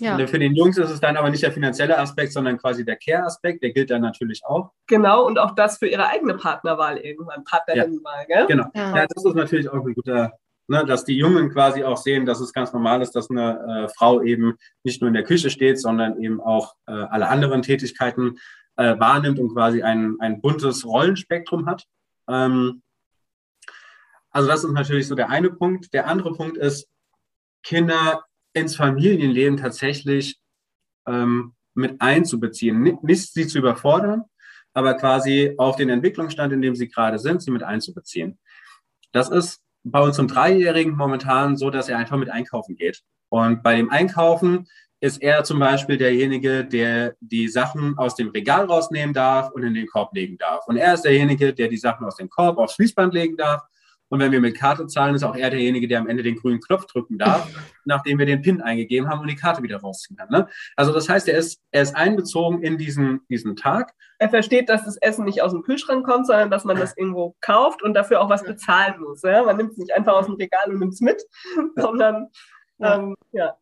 Ja. Für den Jungs ist es dann aber nicht der finanzielle Aspekt, sondern quasi der Care-Aspekt, der gilt dann natürlich auch. Genau, und auch das für ihre eigene Partnerwahl irgendwann, Partnerinnenwahl, ja. gell? Genau. Ja. ja. das ist natürlich auch ein guter, ne, dass die Jungen quasi auch sehen, dass es ganz normal ist, dass eine äh, Frau eben nicht nur in der Küche steht, sondern eben auch äh, alle anderen Tätigkeiten äh, wahrnimmt und quasi ein, ein buntes Rollenspektrum hat. Ähm, also das ist natürlich so der eine Punkt. Der andere Punkt ist, Kinder ins Familienleben tatsächlich ähm, mit einzubeziehen. Nicht, sie zu überfordern, aber quasi auf den Entwicklungsstand, in dem sie gerade sind, sie mit einzubeziehen. Das ist bei unserem Dreijährigen momentan so, dass er einfach mit einkaufen geht. Und bei dem Einkaufen ist er zum Beispiel derjenige, der die Sachen aus dem Regal rausnehmen darf und in den Korb legen darf. Und er ist derjenige, der die Sachen aus dem Korb aufs Fließband legen darf und wenn wir mit Karte zahlen, ist auch er derjenige, der am Ende den grünen Knopf drücken darf, [laughs] nachdem wir den PIN eingegeben haben und die Karte wieder rausziehen kann. Ne? Also das heißt, er ist, er ist einbezogen in diesen, diesen Tag. Er versteht, dass das Essen nicht aus dem Kühlschrank kommt, sondern dass man das irgendwo kauft und dafür auch was bezahlen muss. Ja? Man nimmt es nicht einfach aus dem Regal und nimmt es mit, [laughs] sondern ähm, ja.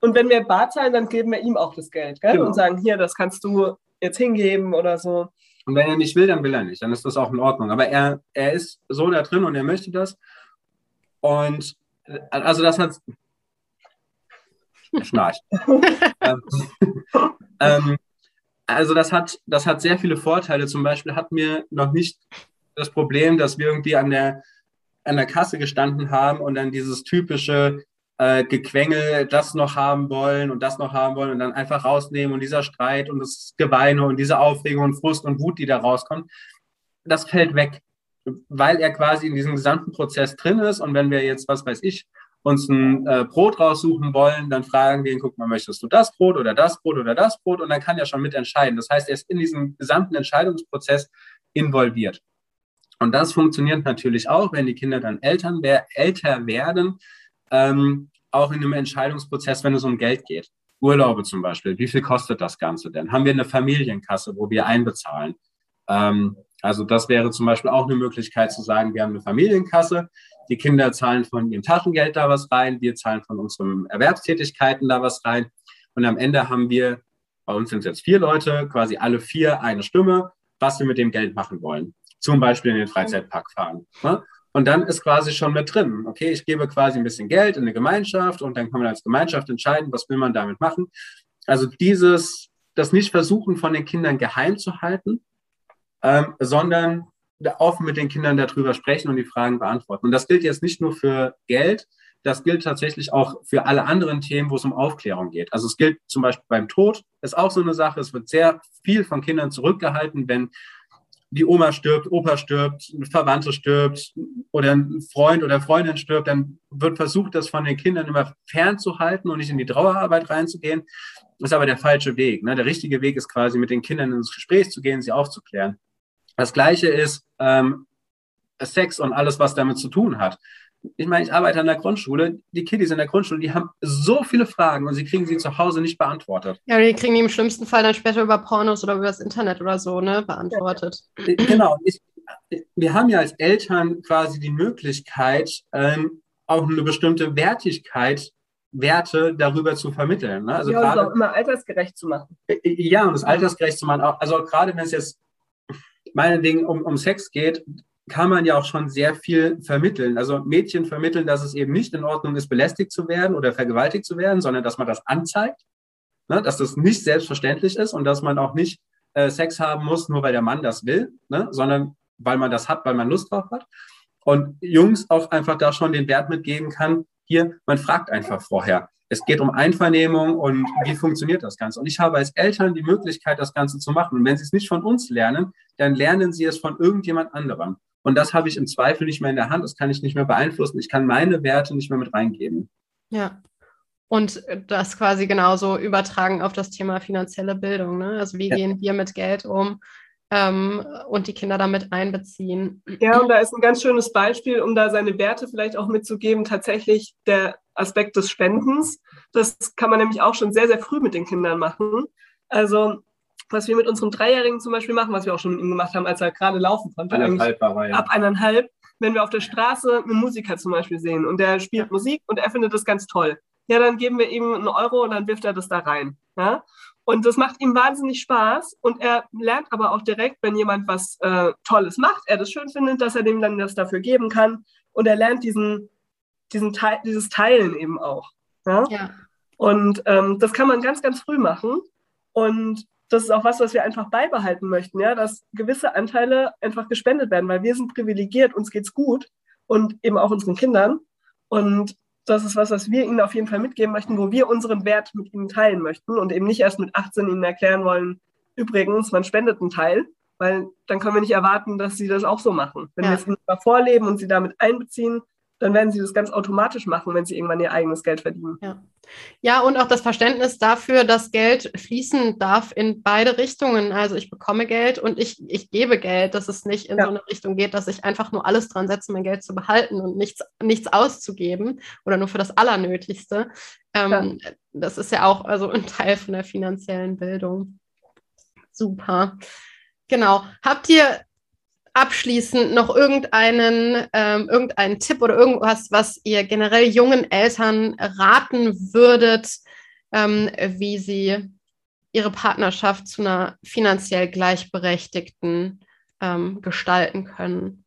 Und wenn wir Bar zahlen, dann geben wir ihm auch das Geld gell? Genau. und sagen, hier, das kannst du jetzt hingeben oder so. Und wenn er nicht will, dann will er nicht. Dann ist das auch in Ordnung. Aber er, er ist so da drin und er möchte das. Und äh, also das hat. Schnarcht. [laughs] ähm, [laughs] ähm, also das hat, das hat sehr viele Vorteile. Zum Beispiel hatten wir noch nicht das Problem, dass wir irgendwie an der an der Kasse gestanden haben und dann dieses typische äh, Gequengel, das noch haben wollen und das noch haben wollen und dann einfach rausnehmen und dieser Streit und das Geweine und diese Aufregung und Frust und Wut, die da rauskommt, das fällt weg, weil er quasi in diesem gesamten Prozess drin ist und wenn wir jetzt, was weiß ich, uns ein äh, Brot raussuchen wollen, dann fragen wir ihn, guck mal, möchtest du das Brot oder das Brot oder das Brot? Und dann kann er schon mitentscheiden. Das heißt, er ist in diesem gesamten Entscheidungsprozess involviert. Und das funktioniert natürlich auch, wenn die Kinder dann Eltern, älter werden, ähm, auch in einem Entscheidungsprozess, wenn es um Geld geht. Urlaube zum Beispiel. Wie viel kostet das Ganze denn? Haben wir eine Familienkasse, wo wir einbezahlen? Ähm, also das wäre zum Beispiel auch eine Möglichkeit zu sagen, wir haben eine Familienkasse, die Kinder zahlen von ihrem Taschengeld da was rein, wir zahlen von unseren Erwerbstätigkeiten da was rein. Und am Ende haben wir, bei uns sind es jetzt vier Leute, quasi alle vier eine Stimme, was wir mit dem Geld machen wollen. Zum Beispiel in den Freizeitpark fahren. Ne? Und dann ist quasi schon mit drin. Okay, ich gebe quasi ein bisschen Geld in eine Gemeinschaft und dann kann man als Gemeinschaft entscheiden, was will man damit machen. Also dieses, das nicht versuchen von den Kindern geheim zu halten, ähm, sondern offen mit den Kindern darüber sprechen und die Fragen beantworten. Und das gilt jetzt nicht nur für Geld, das gilt tatsächlich auch für alle anderen Themen, wo es um Aufklärung geht. Also es gilt zum Beispiel beim Tod, ist auch so eine Sache. Es wird sehr viel von Kindern zurückgehalten, wenn die Oma stirbt, Opa stirbt, eine Verwandte stirbt oder ein Freund oder Freundin stirbt, dann wird versucht, das von den Kindern immer fernzuhalten und nicht in die Trauerarbeit reinzugehen. Das ist aber der falsche Weg. Ne? Der richtige Weg ist quasi, mit den Kindern ins Gespräch zu gehen, sie aufzuklären. Das Gleiche ist ähm, Sex und alles, was damit zu tun hat. Ich meine, ich arbeite an der Grundschule. Die Kiddies in der Grundschule, die haben so viele Fragen und sie kriegen sie zu Hause nicht beantwortet. Ja, die kriegen die im schlimmsten Fall dann später über Pornos oder über das Internet oder so, ne, beantwortet. Ja. Genau. Ich, wir haben ja als Eltern quasi die Möglichkeit, ähm, auch eine bestimmte Wertigkeit Werte darüber zu vermitteln. Ne? Also ja, gerade, und auch immer altersgerecht zu machen. Äh, ja, und es altersgerecht zu machen. Also gerade wenn es jetzt meinetwegen um, um Sex geht, kann man ja auch schon sehr viel vermitteln. Also Mädchen vermitteln, dass es eben nicht in Ordnung ist, belästigt zu werden oder vergewaltigt zu werden, sondern dass man das anzeigt, ne? dass das nicht selbstverständlich ist und dass man auch nicht äh, Sex haben muss, nur weil der Mann das will, ne? sondern weil man das hat, weil man Lust drauf hat. Und Jungs auch einfach da schon den Wert mitgeben kann, hier, man fragt einfach vorher. Es geht um Einvernehmung und wie funktioniert das Ganze. Und ich habe als Eltern die Möglichkeit, das Ganze zu machen. Und wenn sie es nicht von uns lernen, dann lernen sie es von irgendjemand anderem. Und das habe ich im Zweifel nicht mehr in der Hand. Das kann ich nicht mehr beeinflussen. Ich kann meine Werte nicht mehr mit reingeben. Ja. Und das quasi genauso übertragen auf das Thema finanzielle Bildung. Ne? Also wie ja. gehen wir mit Geld um? ähm, und die Kinder damit einbeziehen. Ja, und da ist ein ganz schönes Beispiel, um da seine Werte vielleicht auch mitzugeben, tatsächlich der Aspekt des Spendens. Das kann man nämlich auch schon sehr, sehr früh mit den Kindern machen. Also was wir mit unserem Dreijährigen zum Beispiel machen, was wir auch schon mit ihm gemacht haben, als er gerade laufen konnte. Eineinhalb war ja. Ab eineinhalb, wenn wir auf der Straße einen Musiker zum Beispiel sehen und der spielt Musik und er findet das ganz toll. Ja, dann geben wir ihm einen Euro und dann wirft er das da rein. Ja? Und das macht ihm wahnsinnig Spaß. Und er lernt aber auch direkt, wenn jemand was äh, Tolles macht, er das schön findet, dass er dem dann das dafür geben kann. Und er lernt diesen, diesen Teil, dieses Teilen eben auch. Ja. ja. Und ähm, das kann man ganz, ganz früh machen. Und das ist auch was, was wir einfach beibehalten möchten, ja, dass gewisse Anteile einfach gespendet werden, weil wir sind privilegiert, uns geht's gut und eben auch unseren Kindern. Und das ist was, was wir ihnen auf jeden Fall mitgeben möchten, wo wir unseren Wert mit ihnen teilen möchten und eben nicht erst mit 18 ihnen erklären wollen, übrigens, man spendet einen Teil, weil dann können wir nicht erwarten, dass sie das auch so machen. Wenn ja. wir es ihnen vorleben und sie damit einbeziehen, dann werden sie das ganz automatisch machen, wenn sie irgendwann ihr eigenes Geld verdienen. Ja. ja, und auch das Verständnis dafür, dass Geld fließen darf in beide Richtungen. Also ich bekomme Geld und ich, ich gebe Geld, dass es nicht in ja. so eine Richtung geht, dass ich einfach nur alles dran setze, mein Geld zu behalten und nichts, nichts auszugeben oder nur für das Allernötigste. Ähm, ja. Das ist ja auch also ein Teil von der finanziellen Bildung. Super. Genau. Habt ihr abschließend noch irgendeinen, ähm, irgendeinen Tipp oder irgendwas, was ihr generell jungen Eltern raten würdet, ähm, wie sie ihre Partnerschaft zu einer finanziell gleichberechtigten ähm, gestalten können?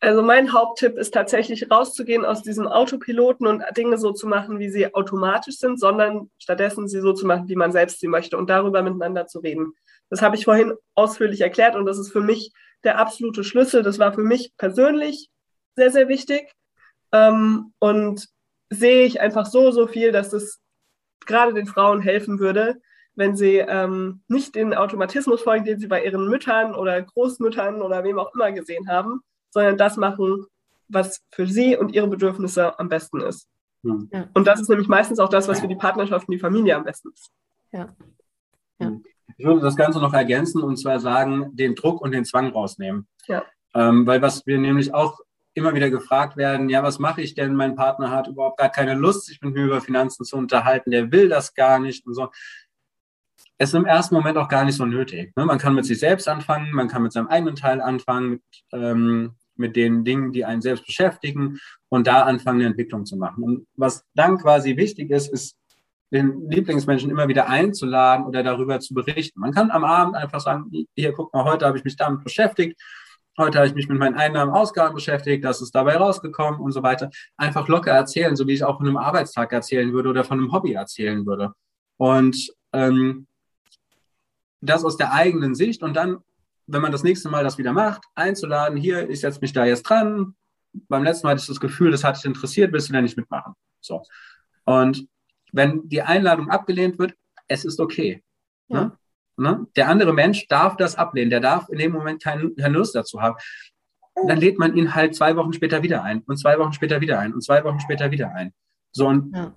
Also mein Haupttipp ist tatsächlich rauszugehen aus diesem Autopiloten und Dinge so zu machen, wie sie automatisch sind, sondern stattdessen sie so zu machen, wie man selbst sie möchte und darüber miteinander zu reden. Das habe ich vorhin ausführlich erklärt und das ist für mich der absolute Schlüssel. Das war für mich persönlich sehr, sehr wichtig. Ähm, und sehe ich einfach so, so viel, dass es gerade den Frauen helfen würde, wenn sie ähm, nicht den Automatismus folgen, den sie bei ihren Müttern oder Großmüttern oder wem auch immer gesehen haben, sondern das machen, was für sie und ihre Bedürfnisse am besten ist. Hm. Ja. Und das ist nämlich meistens auch das, was für die Partnerschaft und die Familie am besten ist. Ja. ja. Ich würde das Ganze noch ergänzen und zwar sagen, den Druck und den Zwang rausnehmen. Ja. Ähm, weil was wir nämlich auch immer wieder gefragt werden, ja, was mache ich denn? Mein Partner hat überhaupt gar keine Lust, sich mit mir über Finanzen zu unterhalten, der will das gar nicht und so. Es ist im ersten Moment auch gar nicht so nötig. Ne? Man kann mit sich selbst anfangen, man kann mit seinem eigenen Teil anfangen, mit, ähm, mit den Dingen, die einen selbst beschäftigen und da anfangen, eine Entwicklung zu machen. Und was dann quasi wichtig ist, ist, den Lieblingsmenschen immer wieder einzuladen oder darüber zu berichten. Man kann am Abend einfach sagen, hier, guck mal, heute habe ich mich damit beschäftigt, heute habe ich mich mit meinen Einnahmen, Ausgaben beschäftigt, das ist dabei rausgekommen und so weiter. Einfach locker erzählen, so wie ich auch von einem Arbeitstag erzählen würde oder von einem Hobby erzählen würde. Und ähm, das aus der eigenen Sicht und dann wenn man das nächste Mal das wieder macht, einzuladen, hier, ich setze mich da jetzt dran. Beim letzten Mal hatte ich das Gefühl, das hat dich interessiert, willst du denn nicht mitmachen? So. Und wenn die Einladung abgelehnt wird, es ist okay. Ja. Ne? Ne? Der andere Mensch darf das ablehnen, der darf in dem Moment keinen, keine Lust dazu haben. Dann lädt man ihn halt zwei Wochen später wieder ein und zwei Wochen später wieder ein und zwei Wochen später wieder ein. So und ja.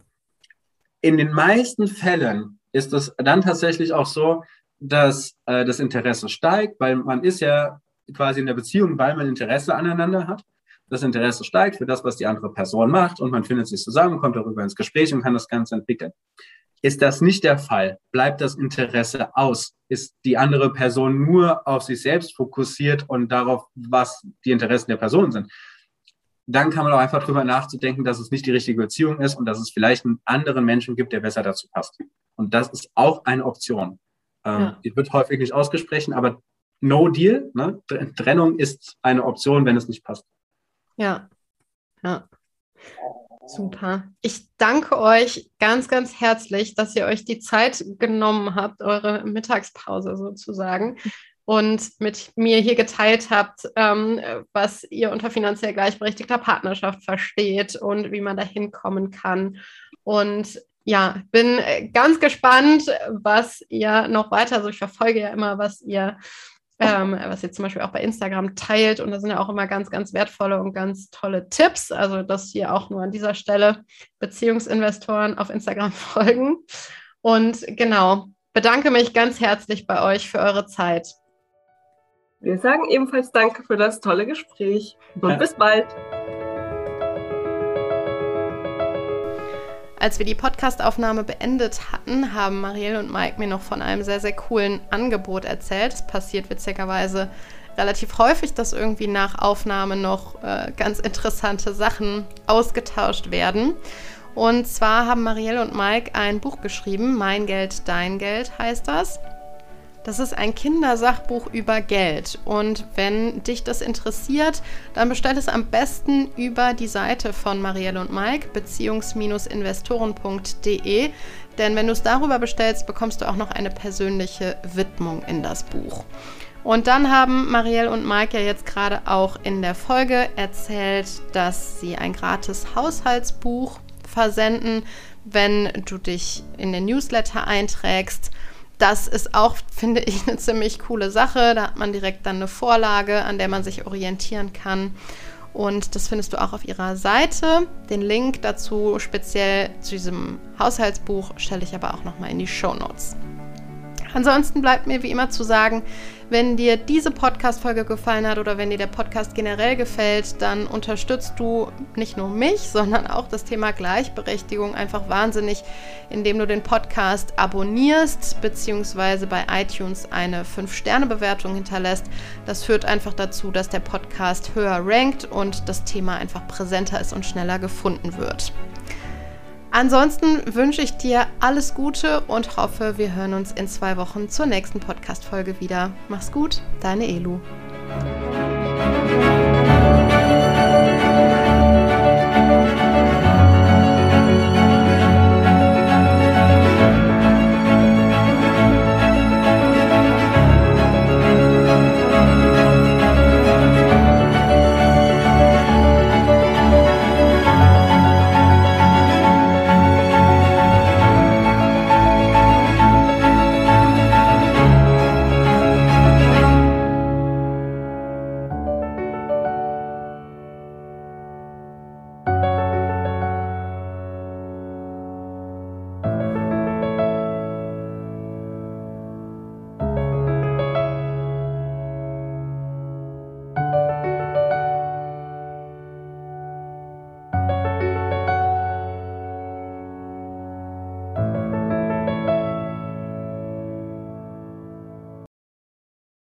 in den meisten Fällen ist es dann tatsächlich auch so, dass äh, das Interesse steigt, weil man ist ja quasi in der Beziehung, weil man Interesse aneinander hat. Das Interesse steigt für das, was die andere Person macht und man findet sich zusammen, kommt darüber ins Gespräch und kann das Ganze entwickeln. Ist das nicht der Fall, bleibt das Interesse aus, ist die andere Person nur auf sich selbst fokussiert und darauf, was die Interessen der Person sind, dann kann man auch einfach drüber nachzudenken, dass es nicht die richtige Beziehung ist und dass es vielleicht einen anderen Menschen gibt, der besser dazu passt. Und das ist auch eine Option. Ähm, ja. Die wird häufig nicht ausgesprochen, aber No Deal, ne? Trennung ist eine Option, wenn es nicht passt. Ja, ja. Super. Ich danke euch ganz, ganz herzlich, dass ihr euch die Zeit genommen habt, eure Mittagspause sozusagen, und mit mir hier geteilt habt, ähm, was ihr unter finanziell gleichberechtigter Partnerschaft versteht und wie man da hinkommen kann. Und ja, bin äh, ganz gespannt, was ihr noch weiter, also ich verfolge ja immer, was ihr, ähm, was ihr zum Beispiel auch bei Instagram teilt und da sind ja auch immer ganz, ganz wertvolle und ganz tolle Tipps. Also das hier auch nur an dieser Stelle Beziehungsinvestoren auf Instagram [laughs] folgen. Und genau, bedanke mich ganz herzlich bei euch für eure Zeit. Wir sagen ebenfalls Danke für das tolle Gespräch und ja. bis bald. Als wir die Podcastaufnahme beendet hatten, haben Marielle und Mike mir noch von einem sehr, sehr coolen Angebot erzählt. Es passiert witzigerweise relativ häufig, dass irgendwie nach Aufnahme noch äh, ganz interessante Sachen ausgetauscht werden. Und zwar haben Marielle und Mike ein Buch geschrieben, Mein Geld, Dein Geld heißt das. Das ist ein Kindersachbuch über Geld. Und wenn dich das interessiert, dann bestell es am besten über die Seite von Marielle und Mike, beziehungs-investoren.de. Denn wenn du es darüber bestellst, bekommst du auch noch eine persönliche Widmung in das Buch. Und dann haben Marielle und Mike ja jetzt gerade auch in der Folge erzählt, dass sie ein gratis Haushaltsbuch versenden, wenn du dich in den Newsletter einträgst. Das ist auch, finde ich, eine ziemlich coole Sache. Da hat man direkt dann eine Vorlage, an der man sich orientieren kann. Und das findest du auch auf ihrer Seite. Den Link dazu speziell zu diesem Haushaltsbuch stelle ich aber auch nochmal in die Show Notes. Ansonsten bleibt mir wie immer zu sagen, wenn dir diese Podcast-Folge gefallen hat oder wenn dir der Podcast generell gefällt, dann unterstützt du nicht nur mich, [laughs] sondern auch das Thema Gleichberechtigung einfach wahnsinnig, indem du den Podcast abonnierst bzw. bei iTunes eine 5-Sterne-Bewertung hinterlässt. Das führt einfach dazu, dass der Podcast höher rankt und das Thema einfach präsenter ist und schneller gefunden wird. Ansonsten wünsche ich dir alles Gute und hoffe, wir hören uns in zwei Wochen zur nächsten Podcast-Folge wieder. Mach's gut, deine Elu.